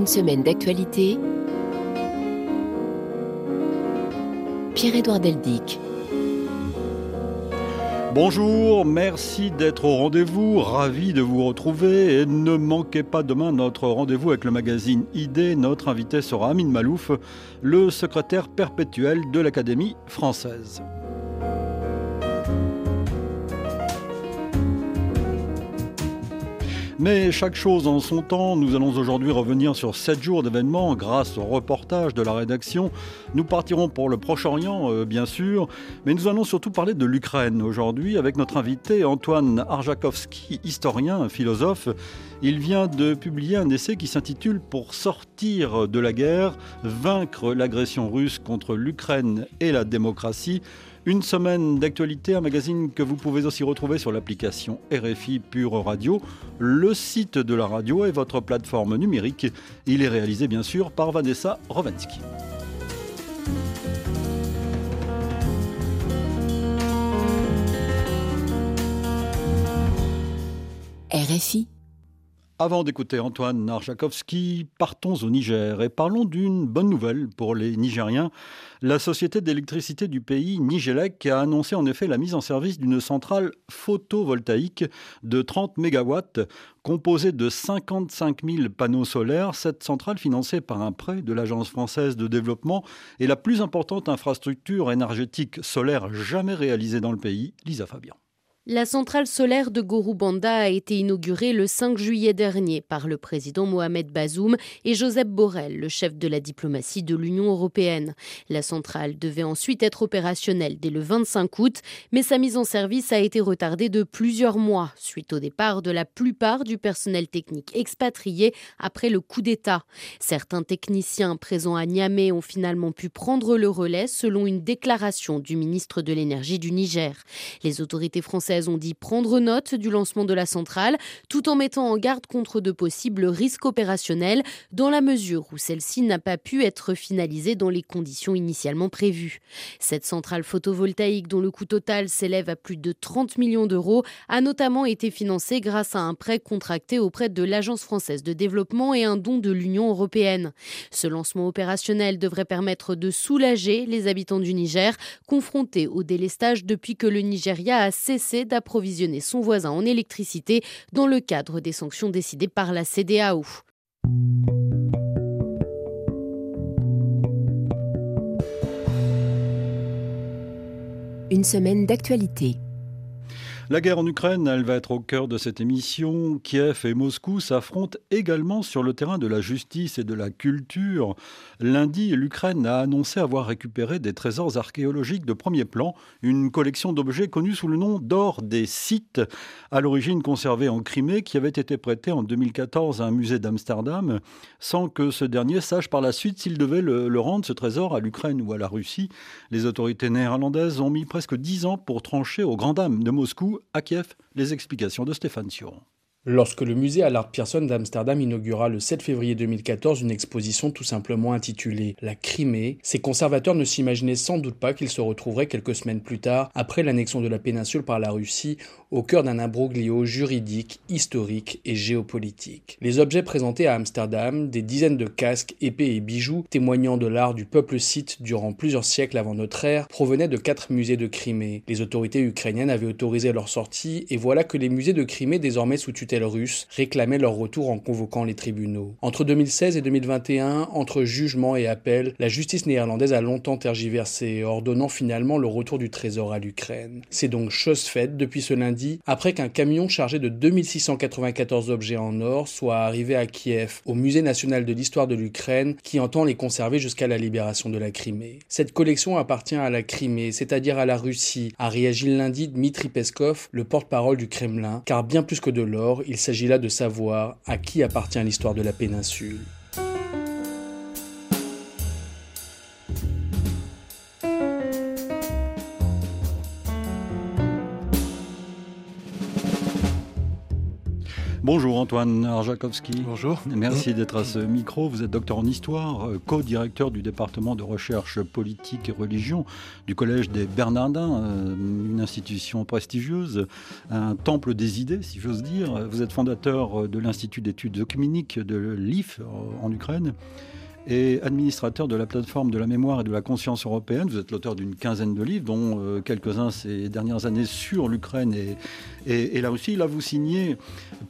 Une semaine d'actualité. Pierre-Édouard Deldic. Bonjour, merci d'être au rendez-vous, ravi de vous retrouver et ne manquez pas demain notre rendez-vous avec le magazine ID. Notre invité sera Amine Malouf, le secrétaire perpétuel de l'Académie française. Mais chaque chose en son temps, nous allons aujourd'hui revenir sur 7 jours d'événements grâce au reportage de la rédaction. Nous partirons pour le Proche-Orient, euh, bien sûr, mais nous allons surtout parler de l'Ukraine aujourd'hui avec notre invité Antoine Arjakovski, historien, philosophe. Il vient de publier un essai qui s'intitule Pour sortir de la guerre, vaincre l'agression russe contre l'Ukraine et la démocratie. Une semaine d'actualité, un magazine que vous pouvez aussi retrouver sur l'application RFI Pure Radio, le site de la radio et votre plateforme numérique. Il est réalisé bien sûr par Vanessa Rovensky. RFI avant d'écouter Antoine Narjakovski, partons au Niger et parlons d'une bonne nouvelle pour les Nigériens. La société d'électricité du pays, Nigelec, a annoncé en effet la mise en service d'une centrale photovoltaïque de 30 MW composée de 55 000 panneaux solaires. Cette centrale, financée par un prêt de l'Agence française de développement, est la plus importante infrastructure énergétique solaire jamais réalisée dans le pays. Lisa Fabian. La centrale solaire de Gorubanda a été inaugurée le 5 juillet dernier par le président Mohamed Bazoum et Joseph Borrell, le chef de la diplomatie de l'Union européenne. La centrale devait ensuite être opérationnelle dès le 25 août, mais sa mise en service a été retardée de plusieurs mois suite au départ de la plupart du personnel technique expatrié après le coup d'État. Certains techniciens présents à Niamey ont finalement pu prendre le relais selon une déclaration du ministre de l'Énergie du Niger. Les autorités françaises ont dit prendre note du lancement de la centrale, tout en mettant en garde contre de possibles risques opérationnels, dans la mesure où celle-ci n'a pas pu être finalisée dans les conditions initialement prévues. Cette centrale photovoltaïque, dont le coût total s'élève à plus de 30 millions d'euros, a notamment été financée grâce à un prêt contracté auprès de l'Agence française de développement et un don de l'Union européenne. Ce lancement opérationnel devrait permettre de soulager les habitants du Niger, confrontés au délestage depuis que le Nigeria a cessé d'approvisionner son voisin en électricité dans le cadre des sanctions décidées par la CDAO. Une semaine d'actualité. La guerre en Ukraine, elle va être au cœur de cette émission. Kiev et Moscou s'affrontent également sur le terrain de la justice et de la culture. Lundi, l'Ukraine a annoncé avoir récupéré des trésors archéologiques de premier plan, une collection d'objets connus sous le nom d'or des sites, à l'origine conservés en Crimée, qui avait été prêté en 2014 à un musée d'Amsterdam, sans que ce dernier sache par la suite s'il devait le, rendre, ce trésor, à l'Ukraine ou à la Russie. Les autorités néerlandaises ont mis presque dix ans pour trancher aux grandes dames de Moscou à Kiev, les explications de Stéphane Sion. Lorsque le musée Allard Pierson d'Amsterdam inaugura le 7 février 2014 une exposition tout simplement intitulée La Crimée, ses conservateurs ne s'imaginaient sans doute pas qu'ils se retrouveraient quelques semaines plus tard, après l'annexion de la péninsule par la Russie, au cœur d'un imbroglio juridique, historique et géopolitique. Les objets présentés à Amsterdam, des dizaines de casques, épées et bijoux témoignant de l'art du peuple scythe durant plusieurs siècles avant notre ère, provenaient de quatre musées de Crimée. Les autorités ukrainiennes avaient autorisé leur sortie et voilà que les musées de Crimée désormais sous tutelle russes réclamaient leur retour en convoquant les tribunaux. Entre 2016 et 2021, entre jugement et appel, la justice néerlandaise a longtemps tergiversé, ordonnant finalement le retour du trésor à l'Ukraine. C'est donc chose faite depuis ce lundi, après qu'un camion chargé de 2694 objets en or soit arrivé à Kiev, au Musée national de l'histoire de l'Ukraine, qui entend les conserver jusqu'à la libération de la Crimée. Cette collection appartient à la Crimée, c'est-à-dire à la Russie, a réagi lundi Dmitri Peskov, le porte-parole du Kremlin, car bien plus que de l'or, il s'agit là de savoir à qui appartient l'histoire de la péninsule. Bonjour Antoine Arjakovski. Bonjour. Merci d'être à ce micro. Vous êtes docteur en histoire, euh, co-directeur du département de recherche politique et religion du Collège des Bernardins, euh, une institution prestigieuse, un temple des idées, si j'ose dire. Vous êtes fondateur de l'Institut d'études œcuméniques de l'IF en Ukraine et administrateur de la plateforme de la mémoire et de la conscience européenne. Vous êtes l'auteur d'une quinzaine de livres, dont euh, quelques-uns ces dernières années sur l'Ukraine et, et, la Russie. Là, vous signez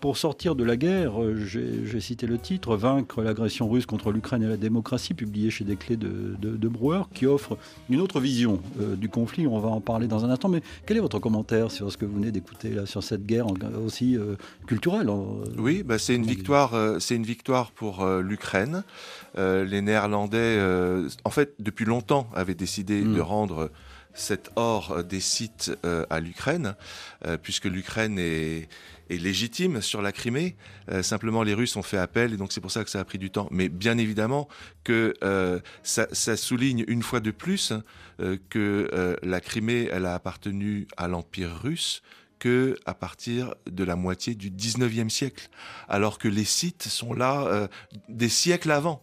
pour sortir de la guerre, euh, j'ai cité le titre, Vaincre l'agression russe contre l'Ukraine et la démocratie, publié chez des clés de, de, Brouwer, qui offre une autre vision euh, du conflit. On va en parler dans un instant. Mais quel est votre commentaire sur ce que vous venez d'écouter là, sur cette guerre aussi culturelle Oui, bah, c'est une victoire. c'est une victoire pour l'Ukraine. Euh, les Néerlandais, euh, en fait, depuis longtemps, avaient décidé mm. de rendre cet or des sites euh, à l'Ukraine, puisque l'Ukraine est, légitime sur la Crimée. simplement, les Russes ont fait appel, et donc c'est pour ça que ça a pris du temps. Mais bien évidemment que ça, ça, souligne une fois de plus que la Crimée, elle a appartenu à l'Empire russe, que à partir de la moitié du 19e siècle, alors que les sites sont là euh, des siècles avant.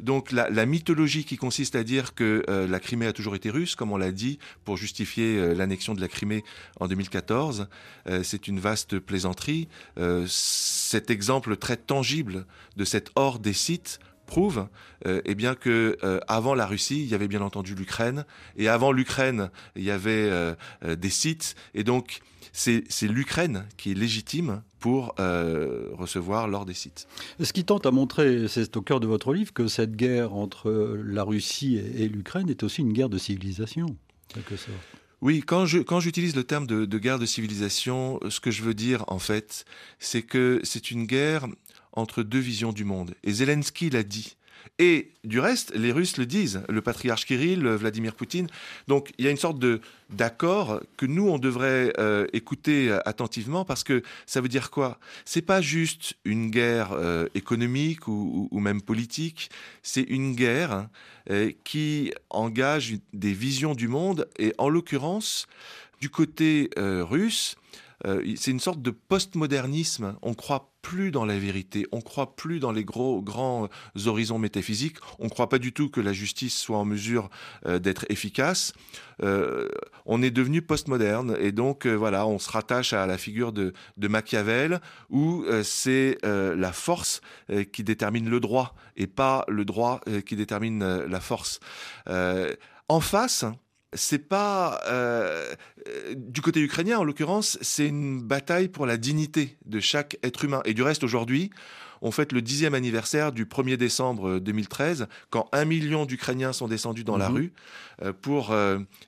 Donc la, mythologie qui consiste à dire que euh, la Crimée a toujours été russe, comme on l'a dit, pour justifier euh, l'annexion de la Crimée en 2014, c'est une vaste plaisanterie. cet exemple très tangible de cette horde des sites prouve eh bien que avant la Russie, il y avait bien entendu l'Ukraine, et avant l'Ukraine, il y avait des sites, et donc c'est l'Ukraine qui est légitime pour euh, recevoir l'or des sites. Ce qui tente à montrer, c'est au cœur de votre livre, que cette guerre entre la Russie et, l'Ukraine est aussi une guerre de civilisation, quelque sorte. Oui, quand je quand j'utilise le terme de, de, guerre de civilisation, ce que je veux dire en fait, c'est que c'est une guerre entre deux visions du monde. Et Zelensky l'a dit. Et du reste, les Russes le disent, le patriarche Kirill, Vladimir Poutine. Donc il y a une sorte de d'accord que nous on devrait euh, écouter attentivement parce que ça veut dire quoi? C'est pas juste une guerre euh, économique ou, même politique, c'est une guerre euh, qui engage des visions du monde et en l'occurrence du côté russe euh, c'est une sorte de postmodernisme. On croit plus dans la vérité, on croit plus dans les gros grands euh, horizons métaphysiques, on croit pas du tout que la justice soit en mesure euh, d'être efficace. on est devenu postmoderne et donc voilà, on se rattache à la figure de, de Machiavel où c'est la force qui détermine le droit et pas le droit qui détermine la force. en face, c'est pas euh, euh, du côté ukrainien en l'occurrence, c'est une bataille pour la dignité de chaque être humain. Et du reste aujourd'hui, on fête le dixième anniversaire du 1er décembre 2013, quand un million d'Ukrainiens sont descendus dans la mhm. rue euh, pour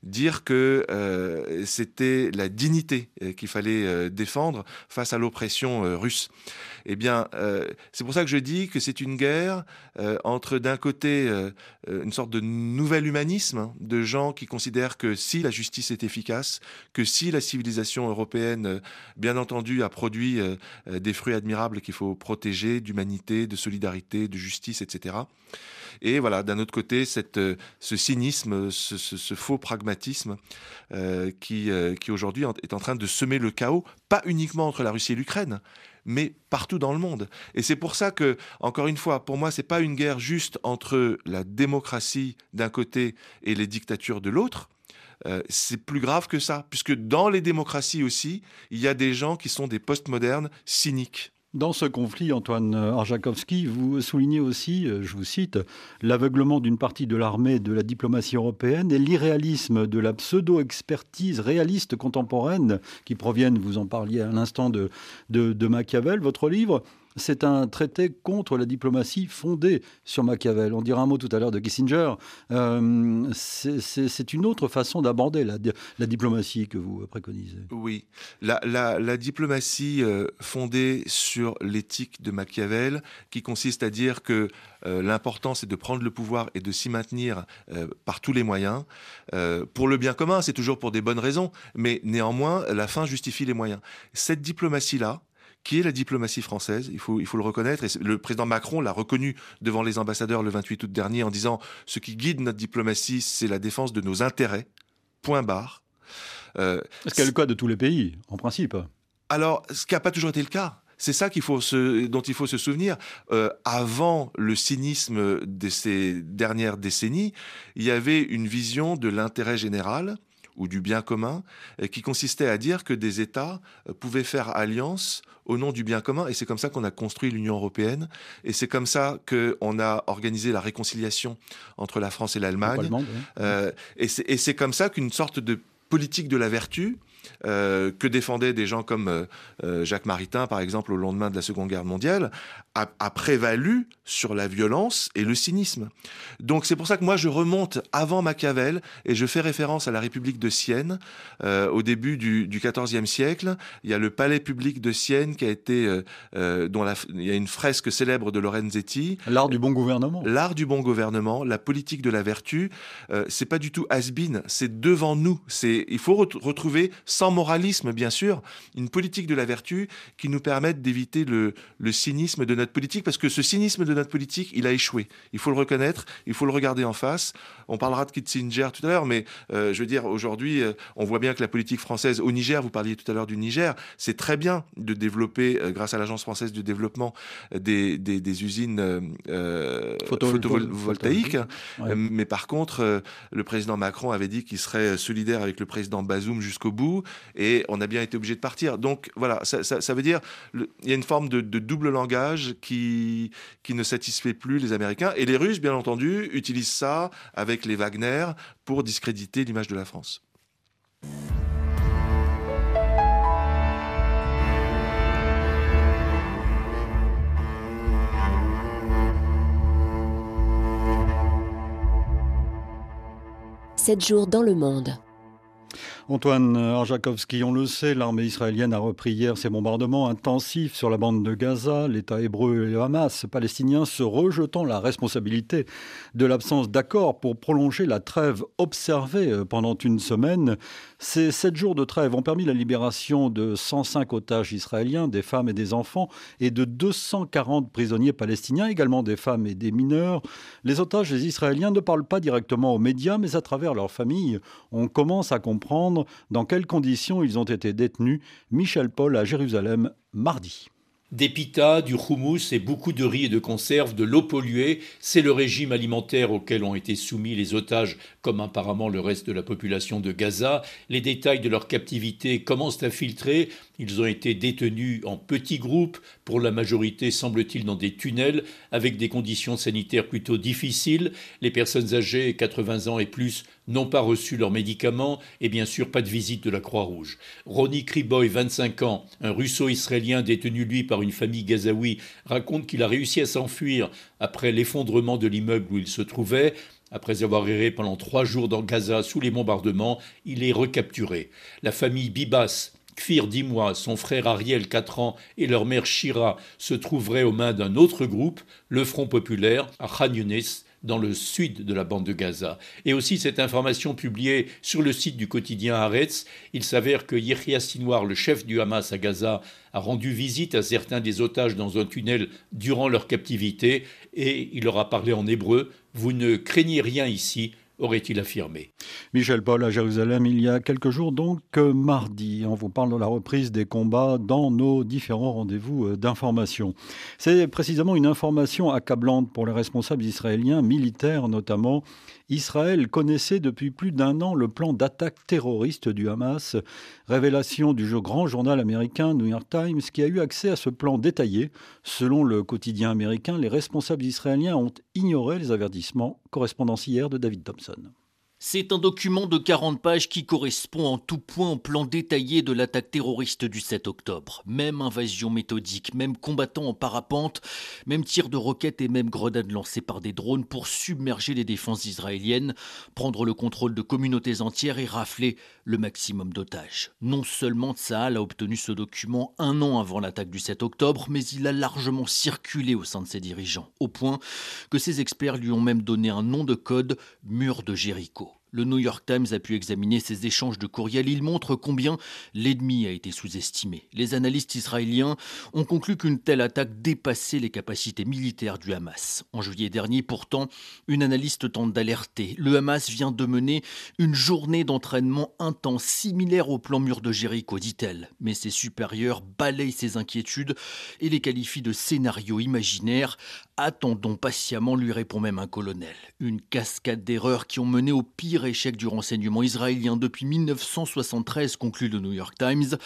dire que c'était la dignité qu'il fallait défendre face à l'oppression russe. Eh bien, c'est pour ça que je dis que c'est une guerre entre d'un côté une sorte de nouvel humanisme hein, de gens qui considèrent que si la justice est efficace, que si la civilisation européenne, euh, bien entendu, a produit euh, euh, des fruits admirables qu'il faut protéger, d'humanité, de solidarité, de justice, etc. Et voilà, d'un autre côté, cette, ce cynisme, ce, faux pragmatisme qui, qui aujourd'hui est en train de semer le chaos, pas uniquement entre la Russie et l'Ukraine, mais partout dans le monde. Et c'est pour ça que, encore une fois, pour moi, c'est pas une guerre juste entre la démocratie d'un côté et les dictatures de l'autre. Euh, c'est plus grave que ça, puisque dans les démocraties aussi, il y a des gens qui sont des postmodernes cyniques. Dans ce conflit, Antoine Arjakovski, vous soulignez aussi, euh, je vous cite, l'aveuglement d'une partie de l'armée de la diplomatie européenne et l'irréalisme de la pseudo-expertise réaliste contemporaine qui proviennent, vous en parliez à l'instant, de, Machiavel. Votre livre c'est un traité contre la diplomatie fondée sur Machiavel. On dira un mot tout à l'heure de Kissinger. Euh, c'est une autre façon d'aborder la, diplomatie que vous préconisez. Oui, la, diplomatie euh, fondée sur l'éthique de Machiavel, qui consiste à dire que euh, l'important c'est de prendre le pouvoir et de s'y maintenir par tous les moyens. pour le bien commun, c'est toujours pour des bonnes raisons, mais néanmoins, la fin justifie les moyens. Cette diplomatie-là, qui est la diplomatie française, il faut, il faut le reconnaître, et le président Macron l'a reconnu devant les ambassadeurs le 28 août dernier en disant ce qui guide notre diplomatie, c'est la défense de nos intérêts, point barre. Euh, Est-ce qu'elle est le cas de tous les pays, en principe Alors, ce qui n'a pas toujours été le cas, C'est ça qu'il faut se, dont il faut se souvenir. Euh, avant le cynisme de ces dernières décennies, il y avait une vision de l'intérêt général ou du bien commun, euh, qui consistait à dire que des États euh, pouvaient faire alliance au nom du bien commun. Et c'est comme ça qu'on a construit l'Union européenne. Et c'est comme ça qu'on a organisé la réconciliation entre la France et l'Allemagne. Euh, et c'est comme ça qu'une sorte de politique de la vertu euh, que défendaient des gens comme euh, euh, Jacques Maritain, par exemple, au lendemain de la Seconde Guerre mondiale, a, prévalu sur la violence et le cynisme. Donc c'est pour ça que moi je remonte avant Machiavel et je fais référence à la République de Sienne au début du, XIVe siècle. Il y a le palais public de Sienne qui a été, dont il y a une fresque célèbre de Lorenzetti. L'art du bon gouvernement. L'art du bon gouvernement, la politique de la vertu. c'est pas du tout has-been, c'est devant nous. C'est il faut retrouver sans moralisme bien sûr, une politique de la vertu qui nous permette d'éviter le, cynisme de notre politique, parce que ce cynisme de notre politique, il a échoué. Il faut le reconnaître, il faut le regarder en face. On parlera de Kissinger tout à l'heure, mais euh, je veux dire, aujourd'hui, euh, on voit bien que la politique française au Niger, vous parliez tout à l'heure du Niger, c'est très bien de développer, euh, grâce à l'Agence française de développement, des, des, usines photovoltaïques. Mais par contre, le président Macron avait dit qu'il serait solidaire avec le président Bazoum jusqu'au bout et on a bien été obligé de partir. Donc voilà, ça, veut dire il y a une forme de, double langage qui, qui ne satisfait plus les Américains. Et les Russes, bien entendu, utilisent ça avec les Wagner pour discréditer l'image de la France. Sept jours dans le monde. Antoine Arjakovski, on le sait, l'armée israélienne a repris hier ses bombardements intensifs sur la bande de Gaza. L'État hébreu et le Hamas palestinien se rejetant la responsabilité de l'absence d'accord pour prolonger la trêve observée euh, pendant une semaine. Ces sept jours de trêve ont permis la libération de 105 otages israéliens, des femmes et des enfants, et de 240 prisonniers palestiniens, également des femmes et des mineurs. Les otages Israéliens ne parlent pas directement aux médias, mais à travers leurs familles, on commence à comprendre dans quelles conditions ils ont été détenus. Michel Paul à Jérusalem, mardi. Des pitas, du houmous et beaucoup de riz et de conserves, de l'eau polluée, c'est le régime alimentaire auquel ont été soumis les otages, comme apparemment le reste de la population de Gaza. Les détails de leur captivité commencent à filtrer. Ils ont été détenus en petits groupes, pour la majorité semble-t-il dans des tunnels, avec des conditions sanitaires plutôt difficiles. Les personnes âgées, 80 ans et plus, n'ont pas reçu leurs médicaments et bien sûr pas de visite de la Croix-Rouge. Ronnie Kriboy, 25 ans, un russo-israélien détenu lui par une famille gazaoui, raconte qu'il a réussi à s'enfuir après l'effondrement de l'immeuble où il se trouvait. Après avoir erré pendant trois jours dans Gaza sous les bombardements, il est recapturé. La famille Bibas, Kfir, 10 mois, son frère Ariel, 4 ans, et leur mère Shira se trouveraient aux mains d'un autre groupe, le Front populaire, à Khan dans le sud de la bande de Gaza. Et aussi cette information publiée sur le site du quotidien Haaretz, il s'avère que Yehia Sinwar, le chef du Hamas à Gaza, a rendu visite à certains des otages dans un tunnel durant leur captivité et il leur a parlé en hébreu Vous ne craignez rien ici, aurait-il affirmé? Michel Paul à Jérusalem, il y a quelques jours donc mardi. On vous parle de la reprise des combats dans nos différents rendez-vous euh, d'information. C'est précisément une information accablante pour les responsables israéliens, militaires notamment. Israël connaissait depuis plus d'un an le plan d'attaque terroriste du Hamas. Révélation du grand journal américain New York Times qui a eu accès à ce plan détaillé. Selon le quotidien américain, les responsables israéliens ont ignoré les avertissements. Correspondance hier de David Thompson. C'est un document de 40 pages qui correspond en tout point au plan détaillé de l'attaque terroriste du 7 octobre. Même invasion méthodique, même combattants en parapente, même tir de roquettes et même grenades lancées par des drones pour submerger les défenses israéliennes, prendre le contrôle de communautés entières et rafler le maximum d'otages. Non seulement Tsahal a obtenu ce document un an avant l'attaque du 7 octobre, mais il a largement circulé au sein de ses dirigeants, au point que ses experts lui ont même donné un nom de code, Mur de Jéricho. Le New York Times a pu examiner ces échanges de courriels. Il montre combien l'ennemi a été sous-estimé. Les analystes israéliens ont conclu qu'une telle attaque dépassait les capacités militaires du Hamas. En juillet dernier, pourtant, une analyste tente d'alerter. Le Hamas vient de mener une journée d'entraînement intense, similaire au plan mur de Jéricho, dit-elle. Mais ses supérieurs balayent ces inquiétudes et les qualifient de scénario imaginaire. Attendons patiemment, lui répond même un colonel. Une cascade d'erreurs qui ont mené au pire échec du renseignement israélien depuis 1973, conclut le New York Times.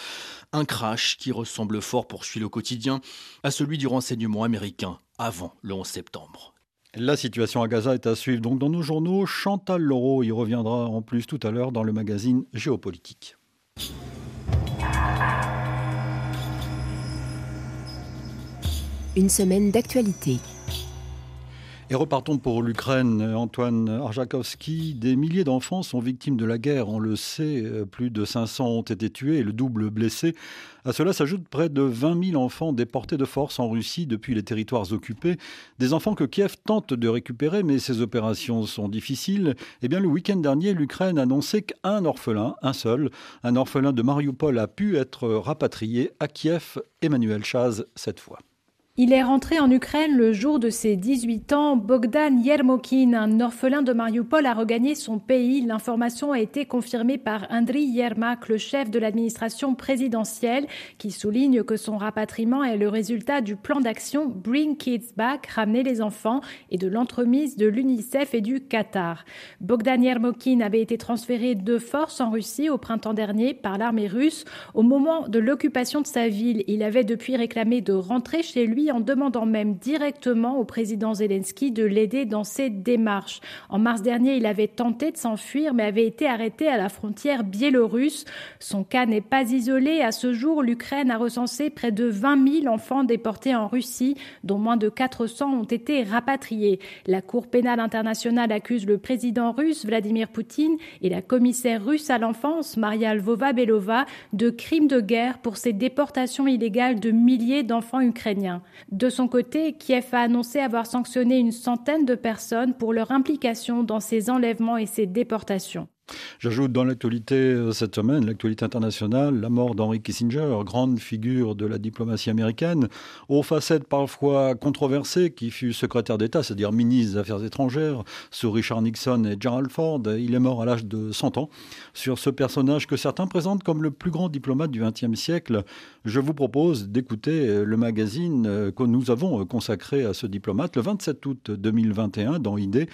Un crash qui ressemble fort, poursuit le quotidien, à celui du renseignement américain avant le 11 septembre. La situation à Gaza est à suivre donc dans nos journaux. Chantal Laureau y reviendra en plus tout à l'heure dans le magazine Géopolitique. Une semaine d'actualité. Et repartons pour l'Ukraine. Antoine Arjakovski, des milliers d'enfants sont victimes de la guerre, on le sait. Plus de 500 ont été tués et le double blessé. À cela s'ajoutent près de 20 000 enfants déportés de force en Russie depuis les territoires occupés. Des enfants que Kiev tente de récupérer, mais ces opérations sont difficiles. Eh bien, le week-end dernier, l'Ukraine annonçait qu'un orphelin, un seul, un orphelin de Mariupol a pu être rapatrié à Kiev. Emmanuel Chaz, cette fois. Il est rentré en Ukraine le jour de ses 18 ans. Bogdan Yermokin, un orphelin de Mariupol, a regagné son pays. L'information a été confirmée par Andriy Yermak, le chef de l'administration présidentielle, qui souligne que son rapatriement est le résultat du plan d'action Bring Kids Back, ramener les enfants, et de l'entremise de l'UNICEF et du Qatar. Bogdan Yermokin avait été transféré de force en Russie au printemps dernier par l'armée russe. Au moment de l'occupation de sa ville, il avait depuis réclamé de rentrer chez lui en demandant même directement au président Zelensky de l'aider dans ses démarches. En mars dernier, il avait tenté de s'enfuir mais avait été arrêté à la frontière biélorusse. Son cas n'est pas isolé. À ce jour, l'Ukraine a recensé près de 20 000 enfants déportés en Russie, dont moins de 400 ont été rapatriés. La Cour pénale internationale accuse le président russe Vladimir Poutine et la commissaire russe à l'enfance Maria Lvova-Belova de crimes de guerre pour ces déportations illégales de milliers d'enfants ukrainiens. De son côté, Kiev a annoncé avoir sanctionné une centaine de personnes pour leur implication dans ces enlèvements et ces déportations. J'ajoute dans l'actualité euh, cette semaine, l'actualité internationale, la mort d'Henry Kissinger, grande figure de la diplomatie américaine, aux facettes parfois controversées, qui fut secrétaire d'État, c'est-à-dire ministre des Affaires étrangères, sous Richard Nixon et Gerald Ford. Il est mort à l'âge de 100 ans. Sur ce personnage que certains présentent comme le plus grand diplomate du XXe siècle, je vous propose d'écouter euh, le magazine euh, que nous avons consacré à ce diplomate le 27 août 2021 dans Idée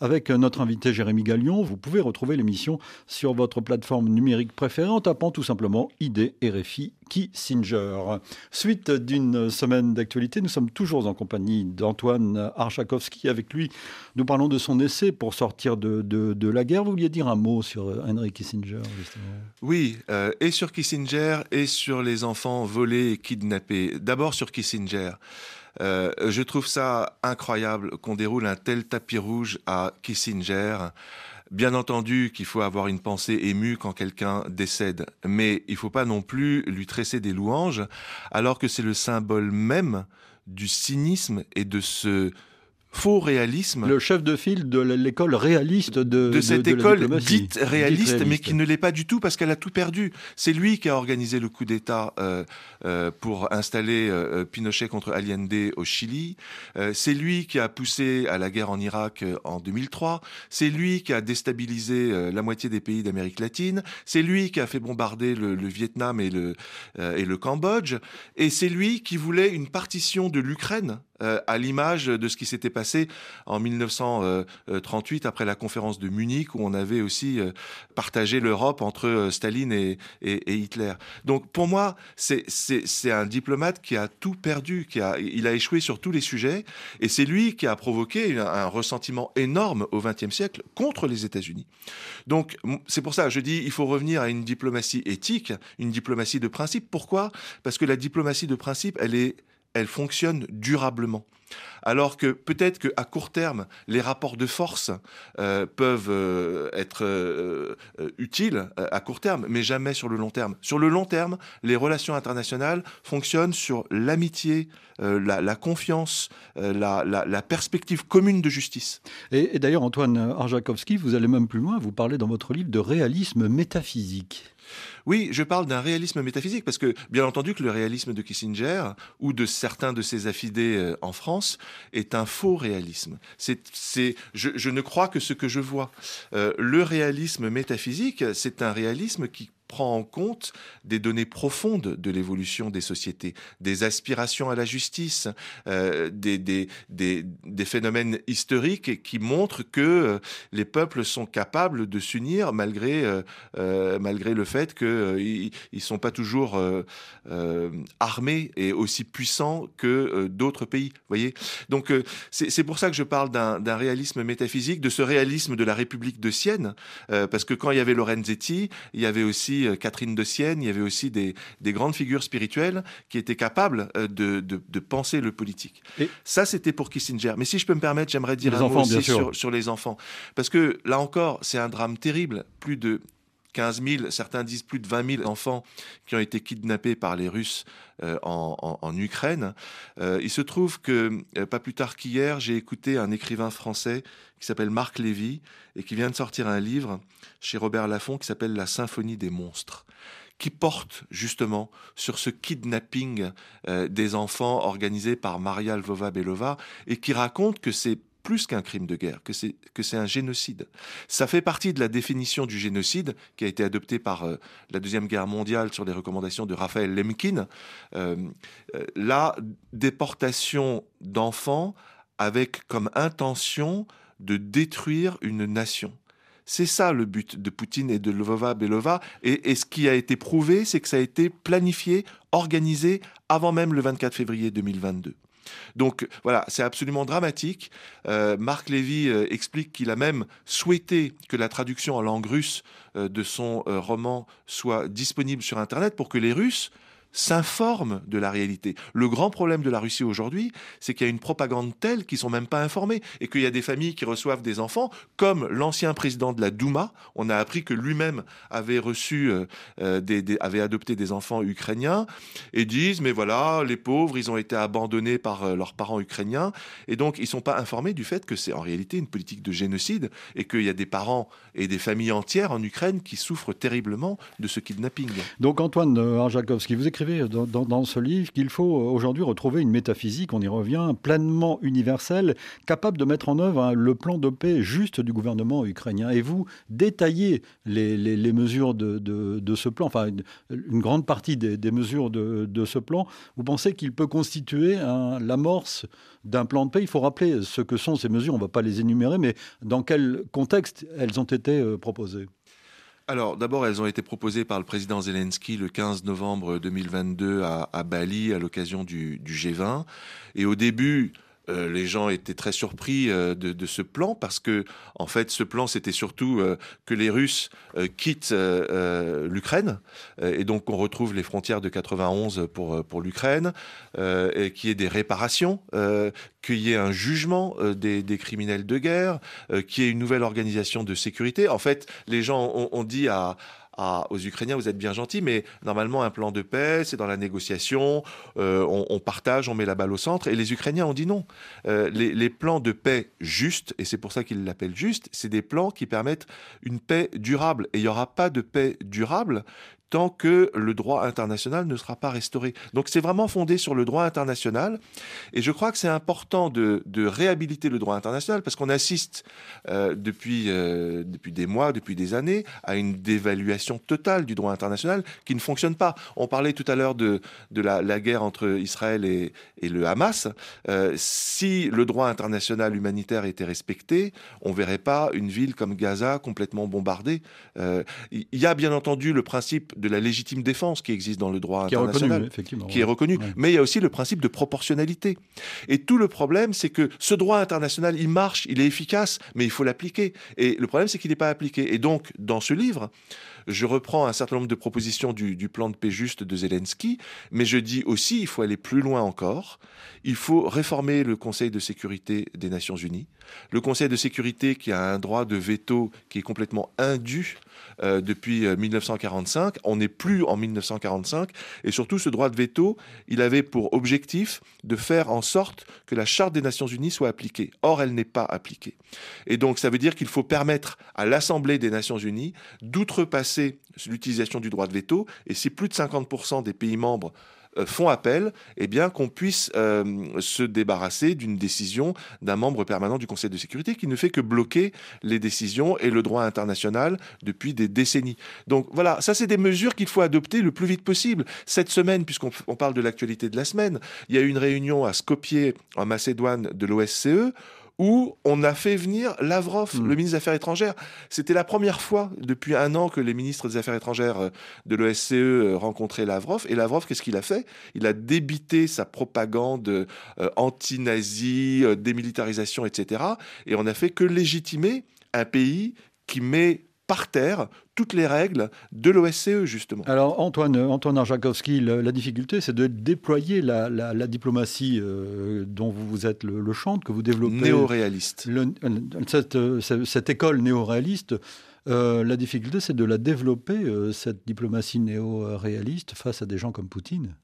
avec notre invité Jérémy Gallion. Vous pouvez retrouver l'émission sur votre plateforme numérique préférée en tapant tout simplement ID RFI Kissinger. Suite d'une semaine d'actualité, nous sommes toujours en compagnie d'Antoine Archakovski. Avec lui, nous parlons de son essai pour sortir de, de, la guerre. Vous vouliez dire un mot sur Henry Kissinger Oui, euh, et sur Kissinger et sur les enfants volés et kidnappés. D'abord sur Kissinger. Euh, je trouve ça incroyable qu'on déroule un tel tapis rouge à Kissinger. Bien entendu qu'il faut avoir une pensée émue quand quelqu'un décède, mais il ne faut pas non plus lui tresser des louanges, alors que c'est le symbole même du cynisme et de ce faux réalisme. Le chef de file de l'école réaliste de, de cette école dite réaliste, mais qui ne l'est pas du tout parce qu'elle a tout perdu. C'est lui qui a organisé le coup d'État euh, euh, pour installer euh, Pinochet contre Allende au Chili. c'est lui qui a poussé à la guerre en Irak en 2003. C'est lui qui a déstabilisé la moitié des pays d'Amérique latine. C'est lui qui a fait bombarder le, le Vietnam et le, et le Cambodge. Et c'est lui qui voulait une partition de l'Ukraine euh, à l'image de ce qui s'était passé en 1938 après la conférence de Munich où on avait aussi euh, partagé l'Europe entre euh, Staline et, Hitler. Donc pour moi, c'est un diplomate qui a tout perdu, qui a, il a échoué sur tous les sujets et c'est lui qui a provoqué un, ressentiment énorme au XXe siècle contre les États-Unis. Donc c'est pour ça, je dis, il faut revenir à une diplomatie éthique, une diplomatie de principe. Pourquoi? Parce que la diplomatie de principe, elle est elle fonctionne durablement. Alors que peut-être qu'à court terme, les rapports de force euh, peuvent euh, être euh, utiles à court terme, mais jamais sur le long terme. Sur le long terme, les relations internationales fonctionnent sur l'amitié, la, confiance, la, perspective commune de justice. Et, et d'ailleurs, Antoine Arjakovski, vous allez même plus loin, vous parlez dans votre livre de réalisme métaphysique. Oui, je parle d'un réalisme métaphysique parce que, bien entendu, que le réalisme de Kissinger ou de certains de ses affidés euh, en France est un faux réalisme. C'est, je, ne crois que ce que je vois. Euh, le réalisme métaphysique, c'est un réalisme qui prend en compte des données profondes de l'évolution des sociétés, des aspirations à la justice, euh, des, des, des, phénomènes historiques qui montrent que euh, les peuples sont capables de s'unir malgré, euh malgré le fait qu'ils ne sont pas toujours armés et aussi puissants que d'autres pays. Voyez? Donc c'est pour ça que je parle d'un réalisme métaphysique, de ce réalisme de la République de Sienne, parce que quand il y avait Lorenzetti, il y avait aussi euh, Catherine de Sienne, il y avait aussi des, grandes figures spirituelles qui étaient capables euh, de, penser le politique. Et ça, c'était pour Kissinger. Mais si je peux me permettre, j'aimerais dire un mot aussi sur, les enfants. Parce que là encore, c'est un drame terrible. Plus de 15 000, certains disent plus de 20 000 enfants qui ont été kidnappés par les Russes euh, en, Ukraine. il se trouve que, pas plus tard qu'hier, j'ai écouté un écrivain français qui s'appelle Marc Lévy et qui vient de sortir un livre chez Robert Laffont qui s'appelle La symphonie des monstres qui porte justement sur ce kidnapping euh, des enfants organisé par Maria Lvova-Belova et qui raconte que c'est plus qu'un crime de guerre, que c'est un génocide. Ça fait partie de la définition du génocide qui a été adoptée par euh, la deuxième guerre mondiale sur les recommandations de Raphaël Lemkin. Euh, la déportation d'enfants avec comme intention de détruire une nation. C'est ça le but de Poutine et de Lvova Belova. Et, ce qui a été prouvé, c'est que ça a été planifié, organisé avant même le 24 février 2022. Donc voilà, c'est absolument dramatique. Euh, Marc Lévy euh, explique qu'il a même souhaité que la traduction en langue russe euh, de son roman soit disponible sur Internet pour que les Russes s'informent de la réalité. Le grand problème de la Russie aujourd'hui, c'est qu'il y a une propagande telle qu'ils sont même pas informés et qu'il y a des familles qui reçoivent des enfants, comme l'ancien président de la Douma. On a appris que lui-même avait reçu, euh, euh, avait adopté des enfants ukrainiens et disent mais voilà, les pauvres, ils ont été abandonnés par euh, leurs parents ukrainiens et donc ils sont pas informés du fait que c'est en réalité une politique de génocide et qu'il y a des parents et des familles entières en Ukraine qui souffrent terriblement de ce kidnapping. Donc Antoine Arjakovski, vous écrivez dans, ce livre qu'il faut aujourd'hui retrouver une métaphysique, on y revient, pleinement universelle, capable de mettre en œuvre hein, le plan de paix juste du gouvernement ukrainien. Et vous détaillez les, mesures de, ce plan, enfin une, grande partie des, mesures de, ce plan. Vous pensez qu'il peut constituer l'amorce d'un plan de paix? Il faut rappeler ce que sont ces mesures, on ne va pas les énumérer, mais dans quel contexte elles ont été euh, proposées? Alors, d'abord, elles ont été proposées par le président Zelensky le 15 novembre 2022 à, Bali à l'occasion du, G20. Et au début, euh, les gens étaient très surpris euh, de, ce plan parce que, en fait, ce plan, c'était surtout euh, que les Russes quittent l'Ukraine et donc on retrouve les frontières de 91 pour, pour l'Ukraine, et qu'il y ait des réparations, qu'il y ait un jugement des, criminels de guerre, qu'il y ait une nouvelle organisation de sécurité. En fait, les gens ont dit à aux Ukrainiens, vous êtes bien gentils, mais normalement, un plan de paix, c'est dans la négociation, euh, on, partage, on met la balle au centre. Et les Ukrainiens ont dit non. Euh, les, les, plans de paix justes, et c'est pour ça qu'ils l'appellent juste, c'est des plans qui permettent une paix durable. Et il n'y aura pas de paix durable tant que le droit international ne sera pas restauré. Donc c'est vraiment fondé sur le droit international. Et je crois que c'est important de, réhabiliter le droit international parce qu'on assiste euh, depuis, euh, depuis des mois, depuis des années, à une dévaluation totale du droit international qui ne fonctionne pas. On parlait tout à l'heure de, la, guerre entre Israël et, le Hamas. Euh, si le droit international humanitaire était respecté, on verrait pas une ville comme Gaza complètement bombardée. Il y a bien entendu le principe de la légitime défense qui existe dans le droit international, qui est reconnu. Mais il y a aussi le principe de proportionnalité. Et tout le problème, c'est que ce droit international, il marche, il est efficace, mais il faut l'appliquer. Et le problème, c'est qu'il n'est pas appliqué. Et donc, dans ce livre, je reprends un certain nombre de propositions du, plan de paix juste de Zelensky, mais je dis aussi il faut aller plus loin encore. Il faut réformer le Conseil de sécurité des Nations Unies. Le Conseil de sécurité qui a un droit de veto qui est complètement indu euh, depuis 1945. Euh, On n'est plus en 1945. Et surtout, ce droit de veto, il avait pour objectif de faire en sorte que la Charte des Nations Unies soit appliquée. Or, elle n'est pas appliquée. Et donc, ça veut dire qu'il faut permettre à l'Assemblée des Nations Unies d'outrepasser l'utilisation du droit de veto. Et si plus de 50% des pays membres euh, font appel, eh bien qu'on puisse euh, se débarrasser d'une décision d'un membre permanent du Conseil de sécurité qui ne fait que bloquer les décisions et le droit international depuis des décennies. Donc voilà, ça c'est des mesures qu'il faut adopter le plus vite possible. Cette semaine, puisqu'on parle de l'actualité de la semaine, il y a eu une réunion à Skopje en Macédoine de l'OSCE où on a fait venir Lavrov, mm. le ministre des Affaires étrangères. C'était la première fois depuis un an que les ministres des Affaires étrangères euh, de l'OSCE euh, rencontraient Lavrov. Et Lavrov, qu'est-ce qu'il a fait? Il a débité sa propagande euh, anti-nazie, démilitarisation, etc. Et on a fait que légitimer un pays qui met par terre toutes les règles de l'OSCE, justement. Alors, Antoine, Antoine Arjakovski, la, difficulté, c'est de déployer la, diplomatie euh, dont vous, êtes le, chantre, que vous développez. Néo-réaliste. Cette, cette, école néo-réaliste. Euh, la difficulté, c'est de la développer, euh, cette diplomatie néo-réaliste, face à des gens comme Poutine.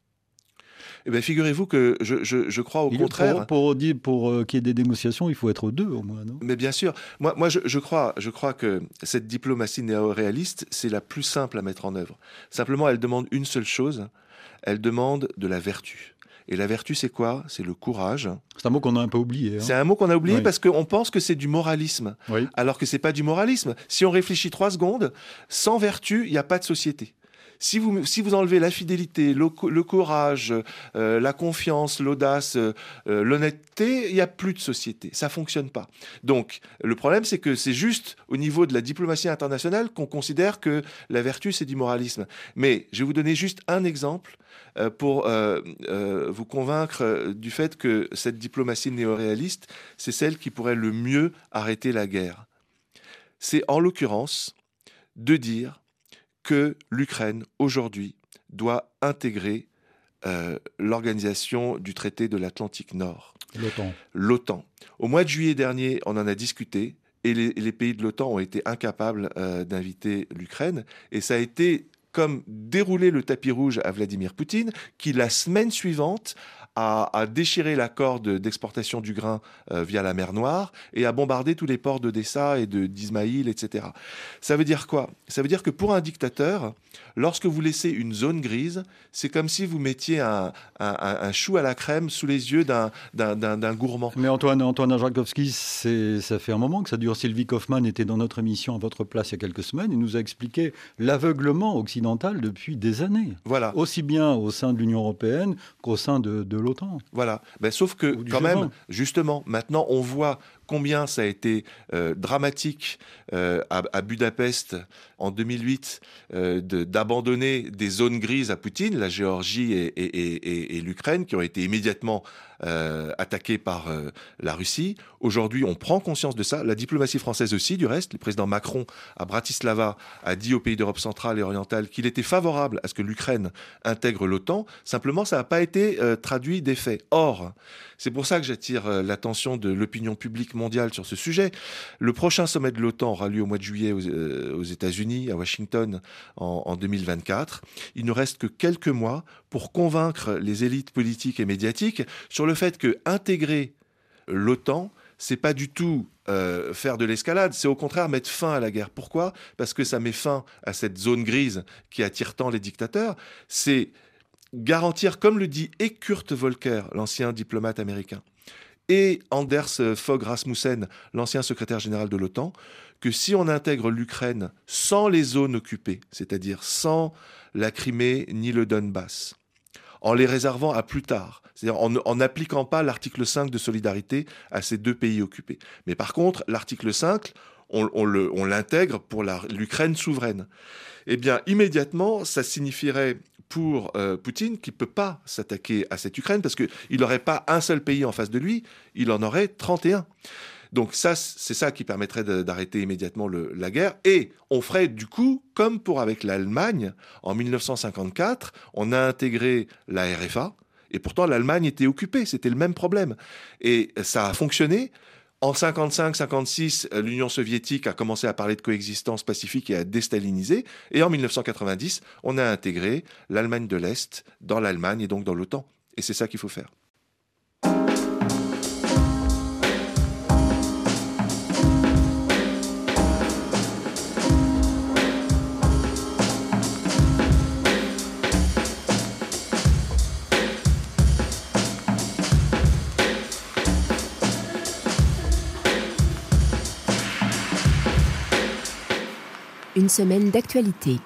Eh bien, figurez-vous que je, je, crois au contraire. Pour, pour, pour euh, qu'il y ait des négociations, il faut être deux au moins, non? Mais bien sûr. Moi, moi je, je, crois, je crois que cette diplomatie néo-réaliste, c'est la plus simple à mettre en œuvre. Simplement, elle demande une seule chose elle demande de la vertu. Et la vertu, c'est quoi? C'est le courage. C'est un mot qu'on a un peu oublié. Hein. C'est un mot qu'on a oublié parce qu'on pense que c'est du moralisme. Alors que c'est pas du moralisme. Si on réfléchit trois secondes, sans vertu, il n'y a pas de société. Si vous, si vous enlevez la fidélité, le, courage, euh, la confiance, l'audace, euh, l'honnêteté, il n'y a plus de société. Ça fonctionne pas. Donc, le problème, c'est que c'est juste au niveau de la diplomatie internationale qu'on considère que la vertu, c'est du moralisme. Mais je vais vous donner juste un exemple euh, pour vous convaincre du fait que cette diplomatie néo-réaliste, c'est celle qui pourrait le mieux arrêter la guerre. C'est en l'occurrence de dire que l'Ukraine, aujourd'hui, doit intégrer euh, l'organisation du traité de l'Atlantique Nord. L'OTAN. L'OTAN. Au mois de juillet dernier, on en a discuté et les, pays de l'OTAN ont été incapables euh, d'inviter l'Ukraine. Et ça a été comme dérouler le tapis rouge à Vladimir Poutine, qui la semaine suivante a, déchiré l'accord d'exportation du grain euh, via la mer Noire et a bombardé tous les ports d'Odessa et d'Ismaïl, etc. Ça veut dire quoi? Ça veut dire que pour un dictateur, lorsque vous laissez une zone grise, c'est comme si vous mettiez un, chou à la crème sous les yeux d'un gourmand. Mais Antoine, Antoine ça fait un moment que ça dure. Sylvie Kaufmann était dans notre émission à votre place il y a quelques semaines et nous a expliqué l'aveuglement occidental depuis des années. Voilà. Aussi bien au sein de l'Union européenne qu'au sein de, de l'OTAN. Voilà. Ben, sauf que, quand même, justement, maintenant, on voit combien ça a été euh, dramatique euh, à, Budapest en 2008 euh, d'abandonner des zones grises à Poutine, la Géorgie et, et l'Ukraine, qui ont été immédiatement attaquées par la Russie. Aujourd'hui, on prend conscience de ça. La diplomatie française aussi, du reste. Le président Macron à Bratislava a dit aux pays d'Europe centrale et orientale qu'il était favorable à ce que l'Ukraine intègre l'OTAN. Simplement, ça n'a pas été traduit des faits. Or, c'est pour ça que j'attire euh, l'attention de l'opinion publique mondiale sur ce sujet. Le prochain sommet de l'OTAN aura lieu au mois de juillet aux, euh, États-Unis, à Washington, en, 2024. Il ne reste que quelques mois pour convaincre les élites politiques et médiatiques sur le fait que intégrer l'OTAN, c'est pas du tout euh, faire de l'escalade, c'est au contraire mettre fin à la guerre. Pourquoi? Parce que ça met fin à cette zone grise qui attire tant les dictateurs. C'est garantir, comme le dit et Volker, l'ancien diplomate américain, et Anders Fogh Rasmussen, l'ancien secrétaire général de l'OTAN, que si on intègre l'Ukraine sans les zones occupées, c'est-à-dire sans la Crimée ni le Donbass, en les réservant à plus tard, c'est-à-dire en n'appliquant pas l'article 5 de solidarité à ces deux pays occupés. Mais par contre, l'article 5, on, l'intègre pour l'Ukraine souveraine. Eh bien, immédiatement, ça signifierait pour euh, Poutine qui ne peut pas s'attaquer à cette Ukraine parce qu'il n'aurait pas un seul pays en face de lui, il en aurait 31. Donc ça, c'est ça qui permettrait d'arrêter immédiatement la guerre. Et on ferait du coup, comme pour avec l'Allemagne, en 1954, on a intégré la RFA, et pourtant l'Allemagne était occupée, c'était le même problème. Et ça a fonctionné. En 55-56, l'Union soviétique a commencé à parler de coexistence pacifique et à déstaliniser. Et en 1990, on a intégré l'Allemagne de l'Est dans l'Allemagne et donc dans l'OTAN. Et c'est ça qu'il faut faire. Une semaine d'actualité.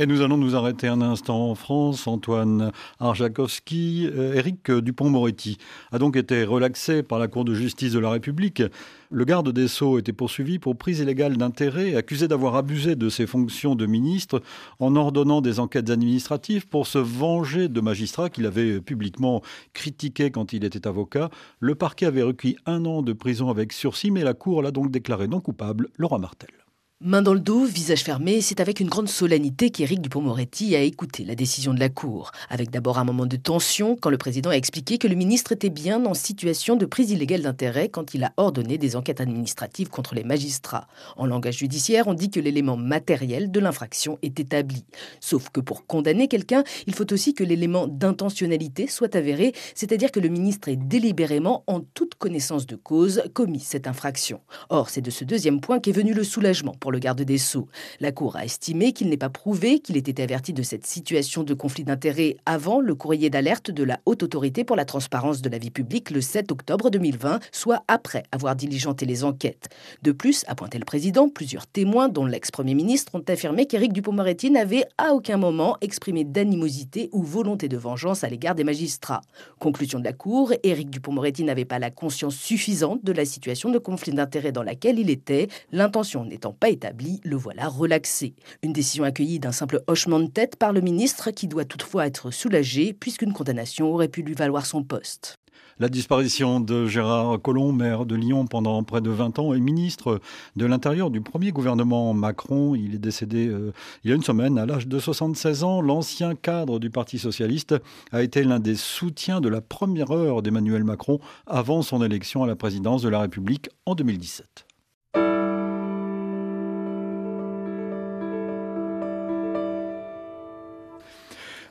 Et nous allons nous arrêter un instant en France. Antoine Arjakovski, euh, Éric Dupont-Moretti a donc été relaxé par la Cour de justice de la République. Le garde des Sceaux était poursuivi pour prise illégale d'intérêt, accusé d'avoir abusé de ses fonctions de ministre en ordonnant des enquêtes administratives pour se venger de magistrats qu'il avait publiquement critiqués quand il était avocat. Le parquet avait requis un an de prison avec sursis, mais la Cour l'a donc déclaré non coupable. Laurent Martel. Main dans le dos, visage fermé, c'est avec une grande solennité qu'Éric Dupont-Moretti a écouté la décision de la Cour. Avec d'abord un moment de tension quand le président a expliqué que le ministre était bien en situation de prise illégale d'intérêt quand il a ordonné des enquêtes administratives contre les magistrats. En langage judiciaire, on dit que l'élément matériel de l'infraction est établi. Sauf que pour condamner quelqu'un, il faut aussi que l'élément d'intentionnalité soit avéré, c'est-à-dire que le ministre ait délibérément, en toute connaissance de cause, commis cette infraction. Or, c'est de ce deuxième point qu'est venu le soulagement pour le garde des Sceaux. La Cour a estimé qu'il n'est pas prouvé qu'il ait été averti de cette situation de conflit d'intérêts avant le courrier d'alerte de la Haute Autorité pour la transparence de la vie publique le 7 octobre 2020, soit après avoir diligenté les enquêtes. De plus, a pointé le président, plusieurs témoins, dont l'ex-premier ministre, ont affirmé qu'Éric Dupond-Moretti n'avait à aucun moment exprimé d'animosité ou volonté de vengeance à l'égard des magistrats. Conclusion de la Cour, Éric Dupond-Moretti n'avait pas la conscience suffisante de la situation de conflit d'intérêts dans laquelle il était, l'intention n'étant pas été le voilà relaxé. Une décision accueillie d'un simple hochement de tête par le ministre qui doit toutefois être soulagé puisqu'une condamnation aurait pu lui valoir son poste. La disparition de Gérard Collomb, maire de Lyon pendant près de 20 ans et ministre de l'Intérieur du premier gouvernement Macron. Il est décédé euh, il y a une semaine à l'âge de 76 ans. L'ancien cadre du Parti socialiste a été l'un des soutiens de la première heure d'Emmanuel Macron avant son élection à la présidence de la République en 2017.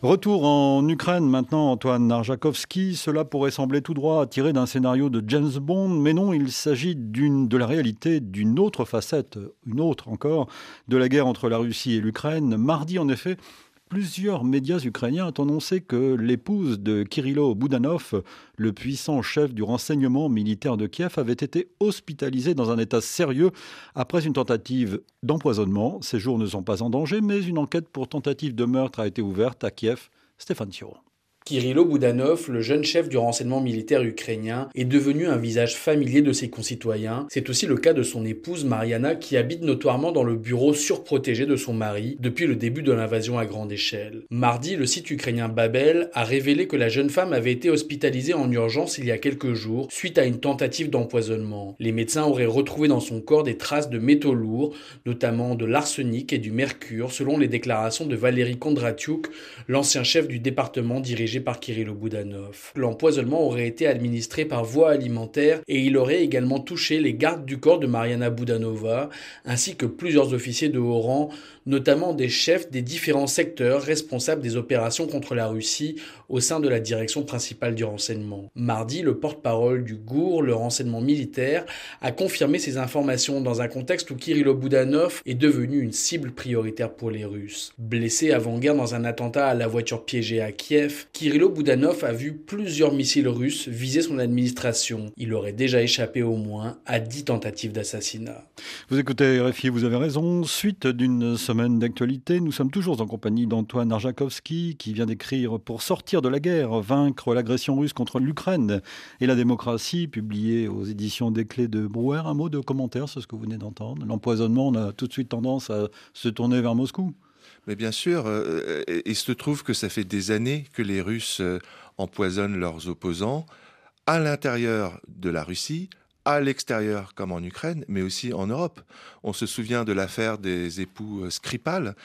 Retour en Ukraine maintenant, Antoine Narjakovski. Cela pourrait sembler tout droit tiré d'un scénario de James Bond, mais non, il s'agit de la réalité d'une autre facette, une autre encore, de la guerre entre la Russie et l'Ukraine. Mardi, en effet, Plusieurs médias ukrainiens ont annoncé que l'épouse de Kirilo Boudanov, le puissant chef du renseignement militaire de Kiev, avait été hospitalisée dans un état sérieux après une tentative d'empoisonnement. Ses jours ne sont pas en danger, mais une enquête pour tentative de meurtre a été ouverte à Kiev. Stéphane Thiro. Kirilo Boudanov, le jeune chef du renseignement militaire ukrainien, est devenu un visage familier de ses concitoyens. C'est aussi le cas de son épouse Mariana qui habite notoirement dans le bureau surprotégé de son mari depuis le début de l'invasion à grande échelle. Mardi, le site ukrainien Babel a révélé que la jeune femme avait été hospitalisée en urgence il y a quelques jours suite à une tentative d'empoisonnement. Les médecins auraient retrouvé dans son corps des traces de métaux lourds, notamment de l'arsenic et du mercure, selon les déclarations de Valérie Kondratiuk, l'ancien chef du département dirigé par Kirilo Boudanov. L'empoisonnement aurait été administré par voie alimentaire et il aurait également touché les gardes du corps de Mariana Boudanova ainsi que plusieurs officiers de haut rang notamment des chefs des différents secteurs responsables des opérations contre la Russie au sein de la direction principale du renseignement. Mardi, le porte-parole du GOUR, le renseignement militaire, a confirmé ces informations dans un contexte où Kirilo Boudanov est devenu une cible prioritaire pour les Russes. Blessé avant-guerre dans un attentat à la voiture piégée à Kiev, Kirilo Boudanov a vu plusieurs missiles russes viser son administration. Il aurait déjà échappé au moins à dix tentatives d'assassinat. Vous écoutez RFI, vous avez raison. Suite d'une d'actualité. Nous sommes toujours en compagnie d'Antoine Arjakovski qui vient d'écrire Pour sortir de la guerre, vaincre l'agression russe contre l'Ukraine et la démocratie, publié aux éditions des Clés de Brouwer. Un mot de commentaire sur ce que vous venez d'entendre. L'empoisonnement, on a tout de suite tendance à se tourner vers Moscou. Mais bien sûr, euh, il se trouve que ça fait des années que les Russes euh, empoisonnent leurs opposants à l'intérieur de la Russie, à l'extérieur comme en Ukraine, mais aussi en Europe. On se souvient de l'affaire des époux Skripal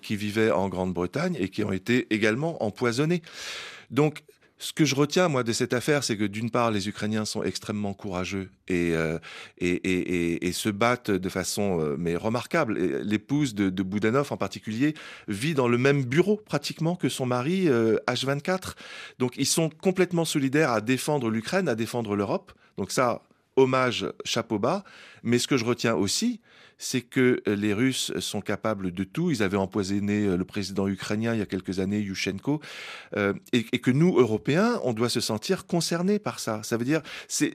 qui vivaient en Grande-Bretagne et qui ont été également empoisonnés. Donc ce que je retiens, moi, de cette affaire, c'est que d'une part, les Ukrainiens sont extrêmement courageux et, euh, et, se battent de façon euh, mais remarquable. L'épouse de, de, Boudanov, en particulier, vit dans le même bureau pratiquement que son mari H24. Euh, Donc, ils sont complètement solidaires à défendre l'Ukraine, à défendre l'Europe. Donc ça, hommage, chapeau bas. Mais ce que je retiens aussi, c'est que euh, les Russes sont capables de tout. Ils avaient empoisonné euh, le président ukrainien il y a quelques années, Yushchenko, euh, et, que nous, Européens, on doit se sentir concernés par ça. Ça veut dire, c'est,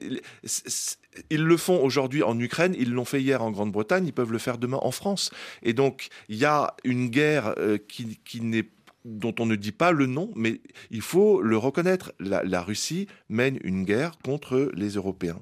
ils le font aujourd'hui en Ukraine, ils l'ont fait hier en Grande-Bretagne, ils peuvent le faire demain en France. Et donc, il y a une guerre qui, qui n'est dont on ne dit pas le nom, mais il faut le reconnaître. La, Russie mène une guerre contre les Européens.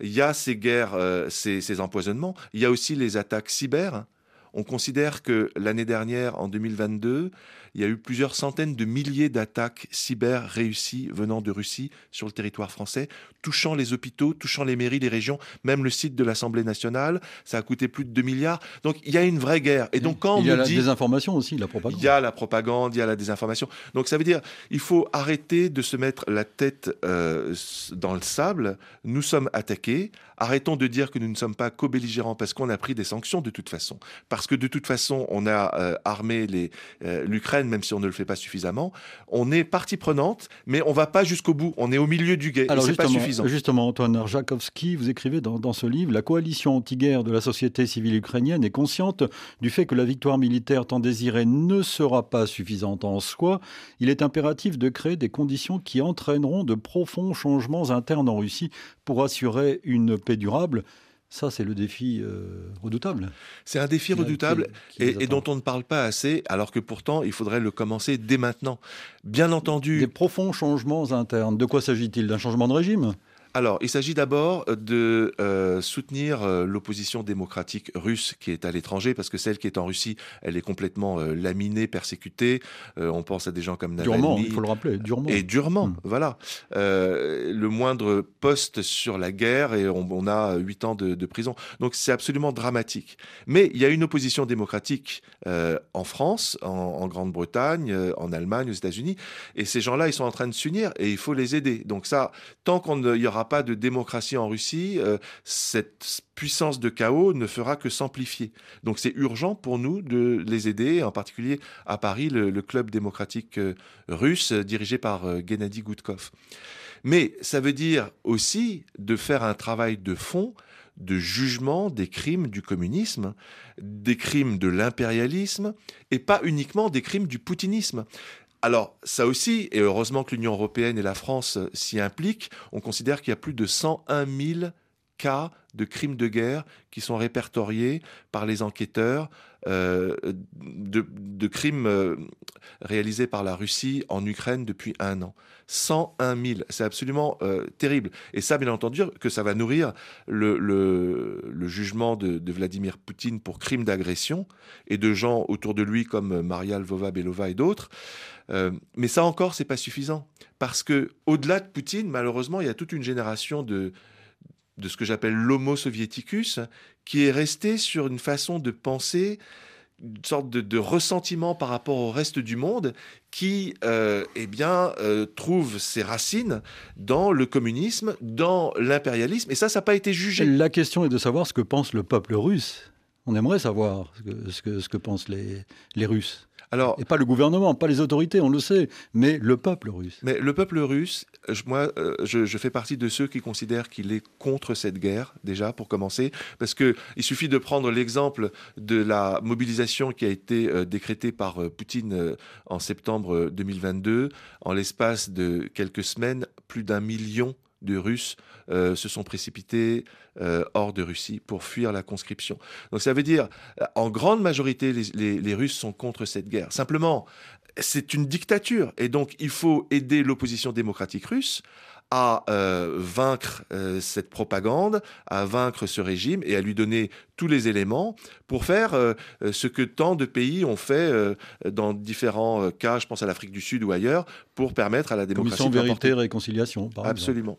Il y a ces guerres, euh, ces, ces, empoisonnements. Il y a aussi les attaques cyber. On considère que l'année dernière, en 2022, il y a eu plusieurs centaines de milliers d'attaques cyber réussies venant de Russie sur le territoire français, touchant les hôpitaux, touchant les mairies, les régions, même le site de l'Assemblée nationale. Ça a coûté plus de 2 milliards. Donc il y a une vraie guerre. Et donc quand il y a la désinformation aussi, la propagande. Il y a la propagande, il y a la désinformation. Donc ça veut dire il faut arrêter de se mettre la tête euh, dans le sable. Nous sommes attaqués. Arrêtons de dire que nous ne sommes pas co-belligérants parce qu'on a pris des sanctions de toute façon. Parce que de toute façon, on a euh, armé euh, même si on ne le fait pas suffisamment. On est partie prenante, mais on va pas jusqu'au bout. On est au milieu du guet. Alors, c'est pas suffisant. Justement, Antoine Arjakovski, vous écrivez dans, ce livre La coalition anti-guerre de la société civile ukrainienne est consciente du fait que la victoire militaire tant désirée ne sera pas suffisante en soi. Il est impératif de créer des conditions qui entraîneront de profonds changements internes en Russie pour assurer une paix durable. Ça, c'est le défi euh, redoutable. C'est un défi redoutable et, dont on ne parle pas assez, alors que pourtant, il faudrait le commencer dès maintenant. Bien entendu. Des profonds changements internes. De quoi s'agit-il? D'un changement de régime? Alors, il s'agit d'abord de euh, soutenir euh, l'opposition démocratique russe qui est à l'étranger, parce que celle qui est en Russie, elle est complètement euh, laminée, persécutée. on pense à des gens comme Navalny. Durement, il faut le rappeler, durement. Et durement, hmm. voilà. le moindre poste sur la guerre et on, a huit ans de, de, prison. Donc c'est absolument dramatique. Mais il y a une opposition démocratique en France, en, en Grande-Bretagne, en Allemagne, aux États-Unis, et ces gens-là, ils sont en train de s'unir et il faut les aider. Donc ça, tant qu'on y aura pas de démocratie en Russie, euh, cette puissance de chaos ne fera que s'amplifier. Donc c'est urgent pour nous de les aider, en particulier à Paris, le, club démocratique euh, russe dirigé par euh, Gennady Goutkov. Mais ça veut dire aussi de faire un travail de fond de jugement des crimes du communisme, des crimes de l'impérialisme, et pas uniquement des crimes du poutinisme. Alors, ça aussi, et heureusement que l'Union européenne et la France euh, s'y impliquent, on considère qu'il y a plus de 101 000 cas de crimes de guerre qui sont répertoriés par les enquêteurs euh, de, crimes euh, réalisés par la Russie en Ukraine depuis un an. 101 000, c'est absolument terrible. Et ça, bien entendu, que ça va nourrir le, jugement de, de, Vladimir Poutine pour crimes d'agression et de gens autour de lui comme Maria Lvova-Belova et d'autres. Euh, mais ça encore, c'est pas suffisant. Parce que, au-delà de Poutine, malheureusement, il y a toute une génération de, de ce que j'appelle l'homo soviéticus qui est resté sur une façon de penser une sorte de, ressentiment par rapport au reste du monde qui, euh, eh bien, euh, trouve ses racines dans le communisme, dans l'impérialisme, et ça, ça n'a pas été jugé. La question est de savoir ce que pense le peuple russe. On aimerait savoir ce que, ce que, ce que pensent les, les Russes. Alors, et pas le gouvernement, pas les autorités, on le sait, mais le peuple russe. Mais le peuple russe, moi, euh, je, fais partie de ceux qui considèrent qu'il est contre cette guerre, déjà, pour commencer, parce qu'il suffit de prendre l'exemple de la mobilisation qui a été euh, décrétée par euh, Poutine en septembre 2022. En l'espace de quelques semaines, plus d'un million de Russes se sont précipités hors de Russie pour fuir la conscription. Donc ça veut dire, en grande majorité, les, Russes sont contre cette guerre. Simplement, c'est une dictature et donc il faut aider l'opposition démocratique russe à euh, vaincre euh, cette propagande, à vaincre ce régime et à lui donner tous les éléments pour faire euh, ce que tant de pays ont fait dans différents cas, je pense à l'Afrique du Sud ou ailleurs, pour permettre à la démocratie. Commission vérité et réconciliation, par Absolument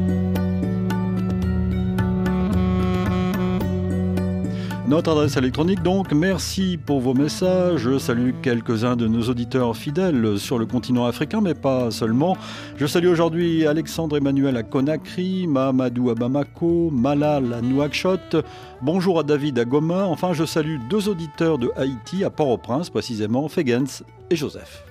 Notre adresse électronique donc, merci pour vos messages. Je salue quelques-uns de nos auditeurs fidèles sur le continent africain, mais pas seulement. Je salue aujourd'hui Alexandre Emmanuel à Conakry, Mahamadou à Bamako, Malal à Nouakchott. Bonjour à David à Goma. Enfin, je salue deux auditeurs de Haïti à Port-au-Prince, précisément Fegens et Joseph.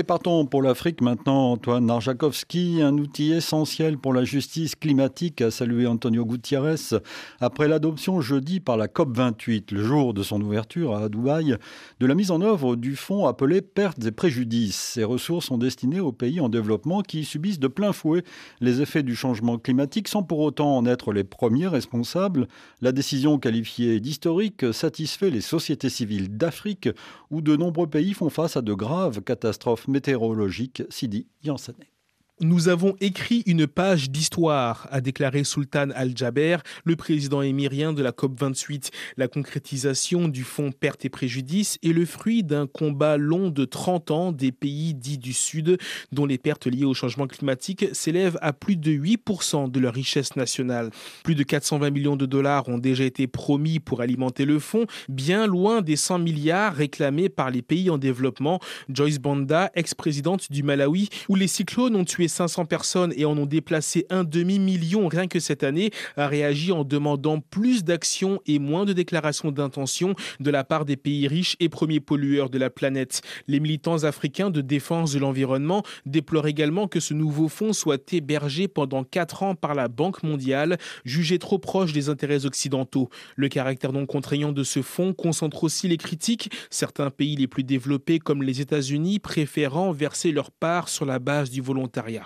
Et partons pour l'Afrique maintenant, Antoine Arjakovski, un outil essentiel pour la justice climatique, a salué Antonio Gutiérrez après l'adoption jeudi par la COP28, le jour de son ouverture à Dubaï, de la mise en œuvre du fonds appelé pertes et préjudices. Ces ressources sont destinées aux pays en développement qui subissent de plein fouet les effets du changement climatique sans pour autant en être les premiers responsables. La décision qualifiée d'historique satisfait les sociétés civiles d'Afrique où de nombreux pays font face à de graves catastrophes météorologique Sidi Yansané. Nous avons écrit une page d'histoire, a déclaré Sultan Al-Jaber, le président émirien de la COP28. La concrétisation du fonds pertes et préjudices est le fruit d'un combat long de 30 ans des pays dits du Sud, dont les pertes liées au changement climatique s'élèvent à plus de 8% de leur richesse nationale. Plus de 420 millions de dollars ont déjà été promis pour alimenter le fonds, bien loin des 100 milliards réclamés par les pays en développement. Joyce Banda, ex-présidente du Malawi, où les cyclones ont tué 500 personnes et en ont déplacé un demi-million rien que cette année, a réagi en demandant plus d'actions et moins de déclarations d'intention de la part des pays riches et premiers pollueurs de la planète. Les militants africains de défense de l'environnement déplorent également que ce nouveau fonds soit hébergé pendant quatre ans par la Banque mondiale, jugé trop proche des intérêts occidentaux. Le caractère non contraignant de ce fonds concentre aussi les critiques, certains pays les plus développés comme les États-Unis préférant verser leur part sur la base du volontariat.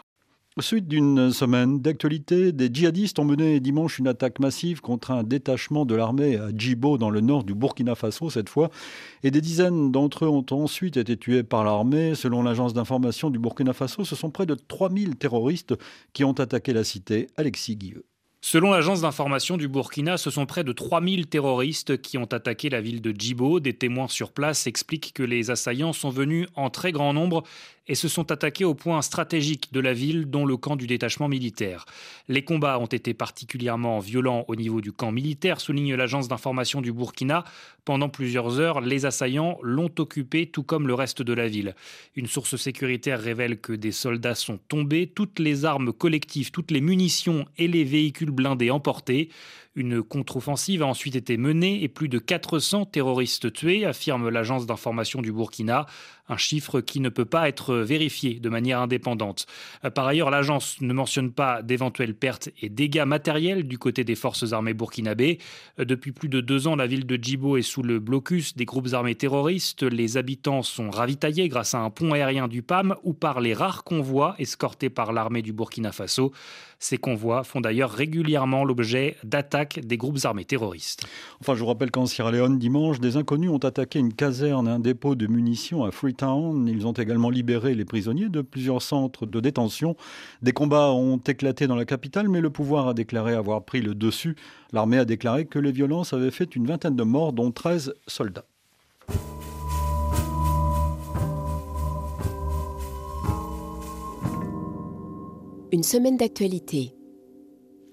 Suite d'une semaine d'actualité, des djihadistes ont mené dimanche une attaque massive contre un détachement de l'armée à Djibo, dans le nord du Burkina Faso cette fois, et des dizaines d'entre eux ont ensuite été tués par l'armée. Selon l'agence d'information du Burkina Faso, ce sont près de 3000 terroristes qui ont attaqué la cité. Alexis Guilleux. Selon l'agence d'information du Burkina, ce sont près de 3000 terroristes qui ont attaqué la ville de Djibo. Des témoins sur place expliquent que les assaillants sont venus en très grand nombre et se sont attaqués au point stratégique de la ville, dont le camp du détachement militaire. Les combats ont été particulièrement violents au niveau du camp militaire, souligne l'agence d'information du Burkina. Pendant plusieurs heures, les assaillants l'ont occupé, tout comme le reste de la ville. Une source sécuritaire révèle que des soldats sont tombés, toutes les armes collectives, toutes les munitions et les véhicules blindés emportés. Une contre-offensive a ensuite été menée et plus de 400 terroristes tués, affirme l'agence d'information du Burkina, un chiffre qui ne peut pas être vérifié de manière indépendante. Par ailleurs, l'agence ne mentionne pas d'éventuelles pertes et dégâts matériels du côté des forces armées burkinabées. Depuis plus de deux ans, la ville de Djibo est sous le blocus des groupes armés terroristes. Les habitants sont ravitaillés grâce à un pont aérien du PAM ou par les rares convois escortés par l'armée du Burkina Faso. Ces convois font d'ailleurs régulièrement l'objet d'attaques des groupes armés terroristes. Enfin, je vous rappelle qu'en Sierra Leone, dimanche, des inconnus ont attaqué une caserne un dépôt de munitions à Freetown. Ils ont également libéré les prisonniers de plusieurs centres de détention. Des combats ont éclaté dans la capitale, mais le pouvoir a déclaré avoir pris le dessus. L'armée a déclaré que les violences avaient fait une vingtaine de morts, dont 13 soldats. Une semaine d'actualité.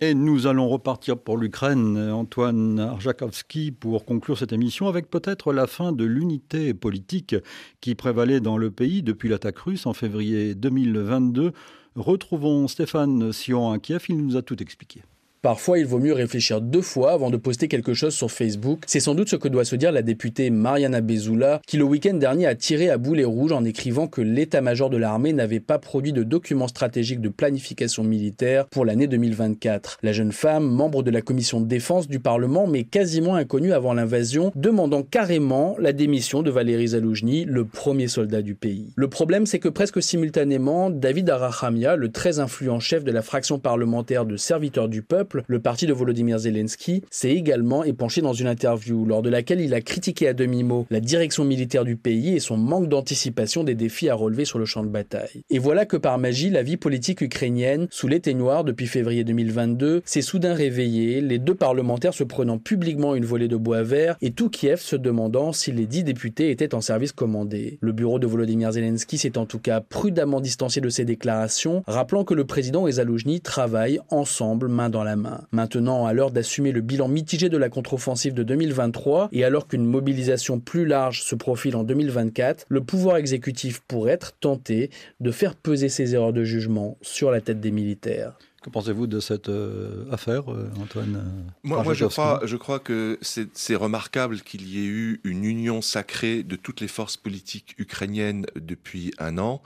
Et nous allons repartir pour l'Ukraine, Antoine Arjakovski, pour conclure cette émission avec peut-être la fin de l'unité politique qui prévalait dans le pays depuis l'attaque russe en février 2022. Retrouvons Stéphane Sion à Kiev, il nous a tout expliqué. Parfois, il vaut mieux réfléchir deux fois avant de poster quelque chose sur Facebook. C'est sans doute ce que doit se dire la députée Mariana Bezoula, qui le week-end dernier a tiré à boulet rouge en écrivant que l'état-major de l'armée n'avait pas produit de document stratégique de planification militaire pour l'année 2024. La jeune femme, membre de la commission de défense du Parlement, mais quasiment inconnue avant l'invasion, demandant carrément la démission de Valéry Zaloujny, le premier soldat du pays. Le problème, c'est que presque simultanément, David Arachamia, le très influent chef de la fraction parlementaire de serviteurs du peuple, le parti de Volodymyr Zelensky, s'est également épanché dans une interview lors de laquelle il a critiqué à demi-mot la direction militaire du pays et son manque d'anticipation des défis à relever sur le champ de bataille. Et voilà que par magie, la vie politique ukrainienne, sous l'éteignoir depuis février 2022, s'est soudain réveillée, les deux parlementaires se prenant publiquement une volée de bois vert et tout Kiev se demandant si les dix députés étaient en service commandé. Le bureau de Volodymyr Zelensky s'est en tout cas prudemment distancié de ces déclarations, rappelant que le président et Zaloujny travaillent ensemble main dans la main. Maintenant, à l'heure d'assumer le bilan mitigé de la contre-offensive de 2023 et alors qu'une mobilisation plus large se profile en 2024, le pouvoir exécutif pourrait être tenté de faire peser ses erreurs de jugement sur la tête des militaires. Que pensez-vous de cette euh, affaire, euh, Antoine euh, Moi, moi je, crois, je crois que c'est remarquable qu'il y ait eu une union sacrée de toutes les forces politiques ukrainiennes depuis un an.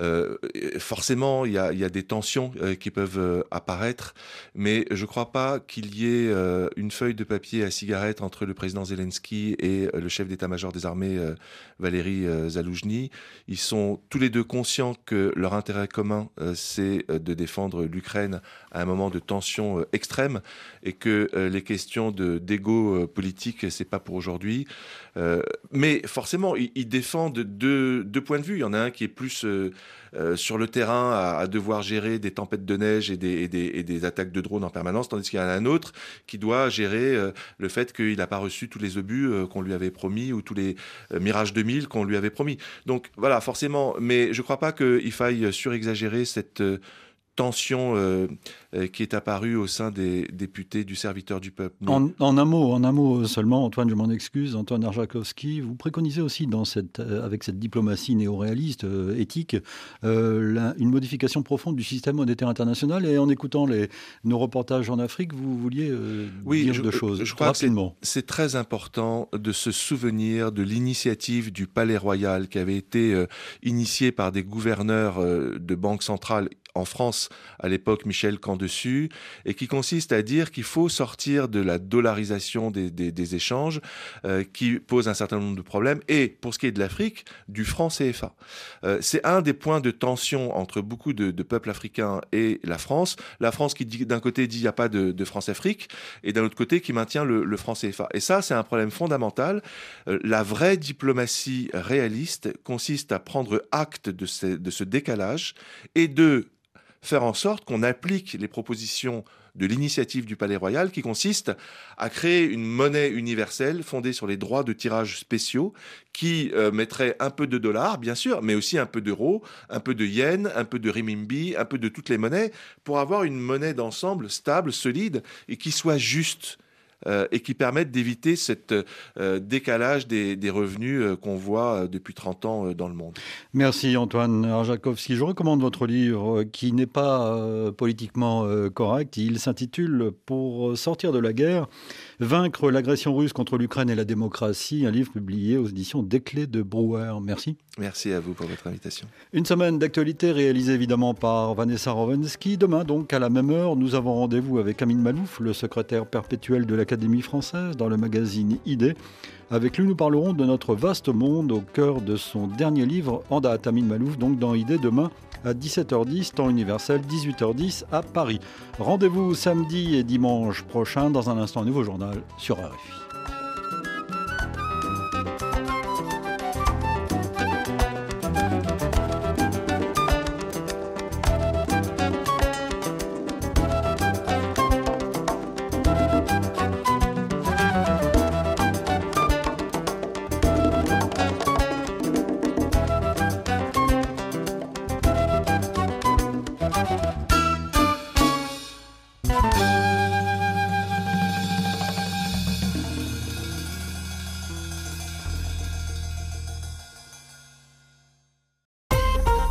Euh, forcément, il y a, y a, des tensions euh, qui peuvent euh, apparaître, mais je ne crois pas qu'il y ait une feuille de papier à cigarette entre le président Zelensky et le chef d'état-major des armées, Valéry Zaloujny. Ils sont tous les deux conscients que leur intérêt commun, c'est de défendre l'Ukraine à un moment de tension extrême et que les questions d'égo politique, c'est pas pour aujourd'hui. Mais forcément, ils, ils défendent deux, points de vue. Il y en a un qui est plus euh, sur le terrain à, devoir gérer des tempêtes de neige et des, attaques de drones en permanence, tandis qu'il y en a un autre qui doit gérer euh, le fait qu'il n'a pas reçu tous les obus euh, qu'on lui avait promis ou tous les Mirage 2000 qu'on lui avait promis. Donc voilà, forcément, mais je ne crois pas qu'il faille surexagérer cette tension euh, euh, qui est apparue au sein des députés du serviteur du peuple. En, un mot, en un mot seulement, Antoine, je m'en excuse, Antoine Arjakovski, vous préconisez aussi dans cette, euh, avec cette diplomatie néo-réaliste, éthique, une modification profonde du système monétaire international. Et en écoutant les, nos reportages en Afrique, vous vouliez oui, dire je, deux choses je crois rapidement. C'est très important de se souvenir de l'initiative du Palais Royal qui avait été initiée par des gouverneurs de banques centrales en France à l'époque Michel Candessus, et qui consiste à dire qu'il faut sortir de la dollarisation des, échanges, euh, qui pose un certain nombre de problèmes, et pour ce qui est de l'Afrique, du franc CFA. Euh, c'est un des points de tension entre beaucoup de, peuples africains et la France. La France qui d'un côté dit il n'y a pas de, France-Afrique, et d'un autre côté qui maintient le, franc CFA. Et ça, c'est un problème fondamental. Euh, la vraie diplomatie réaliste consiste à prendre acte de ce décalage et de faire en sorte qu'on applique les propositions de l'initiative du Palais Royal qui consiste à créer une monnaie universelle fondée sur les droits de tirage spéciaux qui euh, mettrait un peu de dollars, bien sûr, mais aussi un peu d'euros, un peu de yens, un peu de renminbi, un peu de toutes les monnaies pour avoir une monnaie d'ensemble stable, solide et qui soit juste et qui permettent d'éviter ce euh, décalage des, revenus euh, qu'on voit depuis 30 ans dans le monde. Merci Antoine Arjakovski. Je recommande votre livre qui n'est pas politiquement correct. Il s'intitule Pour sortir de la guerre, vaincre l'agression russe contre l'Ukraine et la démocratie, un livre publié aux éditions Desclés de Brouwer. Merci. Merci à vous pour votre invitation. Une semaine d'actualité réalisée évidemment par Vanessa Rovensky. Demain donc à la même heure, nous avons rendez-vous avec Amine Malouf, le secrétaire perpétuel de la l'Académie française dans le magazine ID. Avec lui, nous parlerons de notre vaste monde au cœur de son dernier livre, en date, Amine Malouf, donc dans ID demain à 17h10, temps universel, 18h10 à Paris. Rendez-vous samedi et dimanche prochain dans un instant, nouveau journal sur RFI.